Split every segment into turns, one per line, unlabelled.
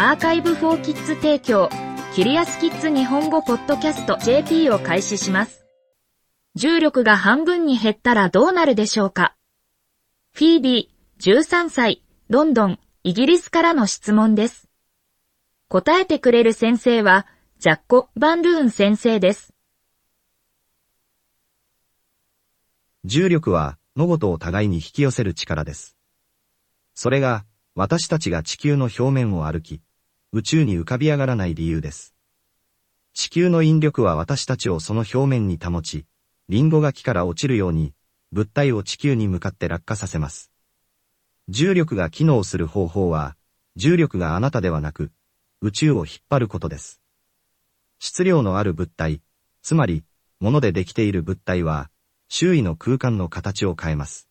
アーカイブフォーキッズ提供、キリアスキッズ日本語ポッドキャスト JP を開始します。重力が半分に減ったらどうなるでしょうか？フィービー、13歳、ロンドン、イギリスからの質問です。答えてくれる先生は、ジャッコ・バンルーン先生です。
重力は、のごとを互いに引き寄せる力です。それが、私たちが地球の表面を歩き、宇宙に浮かび上がらない理由です。地球の引力は私たちをその表面に保ち、リンゴが木から落ちるように、物体を地球に向かって落下させます。重力が機能する方法は、重力があなたではなく、宇宙を引っ張ることです。質量のある物体、つまり、物でできている物体は、周囲の空間の形を変えます。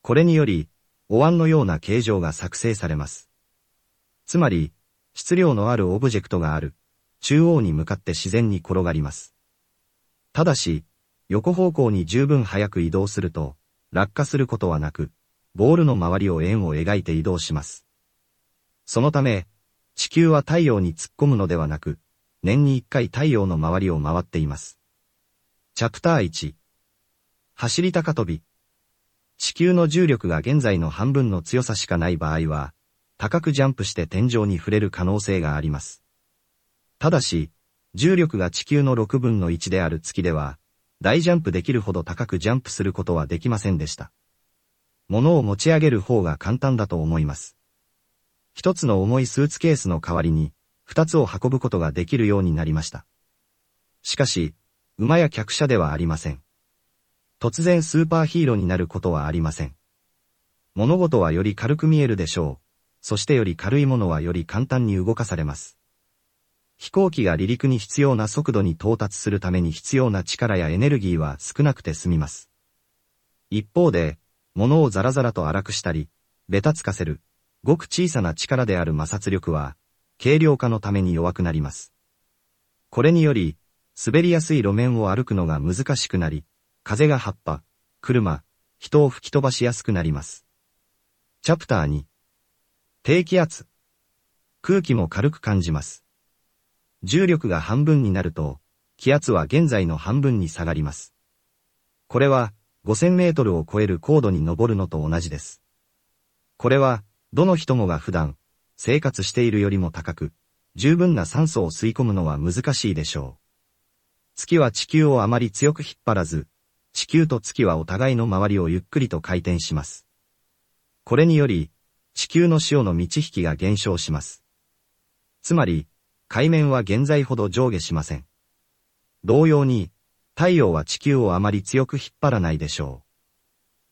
これにより、お椀のような形状が作成されます。つまり、質量のあるオブジェクトがある、中央に向かって自然に転がります。ただし、横方向に十分速く移動すると、落下することはなく、ボールの周りを円を描いて移動します。そのため、地球は太陽に突っ込むのではなく、年に一回太陽の周りを回っています。チャプター1走り高跳び。地球の重力が現在の半分の強さしかない場合は、高くジャンプして天井に触れる可能性があります。ただし、重力が地球の6分の1である月では、大ジャンプできるほど高くジャンプすることはできませんでした。物を持ち上げる方が簡単だと思います。一つの重いスーツケースの代わりに、二つを運ぶことができるようになりました。しかし、馬や客車ではありません。突然スーパーヒーローになることはありません。物事はより軽く見えるでしょう。そしてより軽いものはより簡単に動かされます。飛行機が離陸に必要な速度に到達するために必要な力やエネルギーは少なくて済みます。一方で、物をザラザラと荒くしたり、ベタつかせる、ごく小さな力である摩擦力は、軽量化のために弱くなります。これにより、滑りやすい路面を歩くのが難しくなり、風が葉っぱ、車、人を吹き飛ばしやすくなります。チャプター2低気圧空気も軽く感じます。重力が半分になると、気圧は現在の半分に下がります。これは、5000メートルを超える高度に登るのと同じです。これは、どの人もが普段、生活しているよりも高く、十分な酸素を吸い込むのは難しいでしょう。月は地球をあまり強く引っ張らず、地球と月はお互いの周りをゆっくりと回転します。これにより、地球の潮の満ち引きが減少します。つまり、海面は現在ほど上下しません。同様に、太陽は地球をあまり強く引っ張らないでしょう。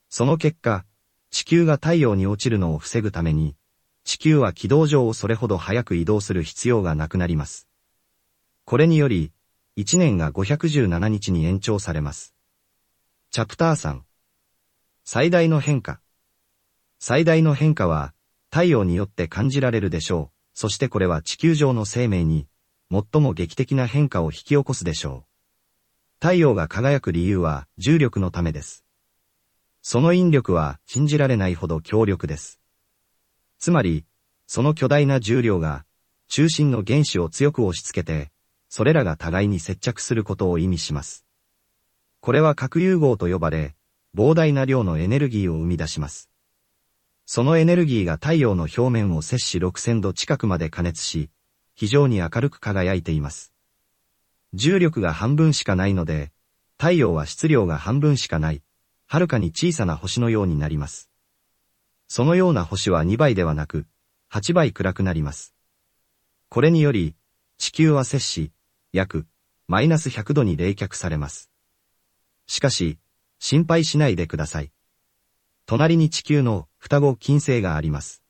その結果、地球が太陽に落ちるのを防ぐために、地球は軌道上をそれほど早く移動する必要がなくなります。これにより、1年が517日に延長されます。チャプター3最大の変化最大の変化は、太陽によって感じられるでしょう。そしてこれは地球上の生命に、最も劇的な変化を引き起こすでしょう。太陽が輝く理由は重力のためです。その引力は信じられないほど強力です。つまり、その巨大な重量が、中心の原子を強く押し付けて、それらが互いに接着することを意味します。これは核融合と呼ばれ、膨大な量のエネルギーを生み出します。そのエネルギーが太陽の表面を摂氏6000度近くまで加熱し、非常に明るく輝いています。重力が半分しかないので、太陽は質量が半分しかない、はるかに小さな星のようになります。そのような星は2倍ではなく、8倍暗くなります。これにより、地球は摂氏、約、マイナス100度に冷却されます。しかし、心配しないでください。隣に地球の双子金星があります。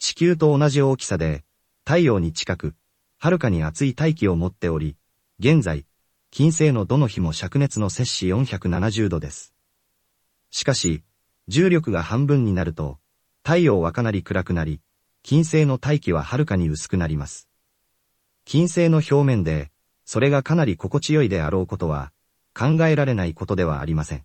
地球と同じ大きさで、太陽に近く、はるかに熱い大気を持っており、現在、金星のどの日も灼熱の摂氏470度です。しかし、重力が半分になると、太陽はかなり暗くなり、金星の大気ははるかに薄くなります。金星の表面で、それがかなり心地よいであろうことは、考えられないことではありません。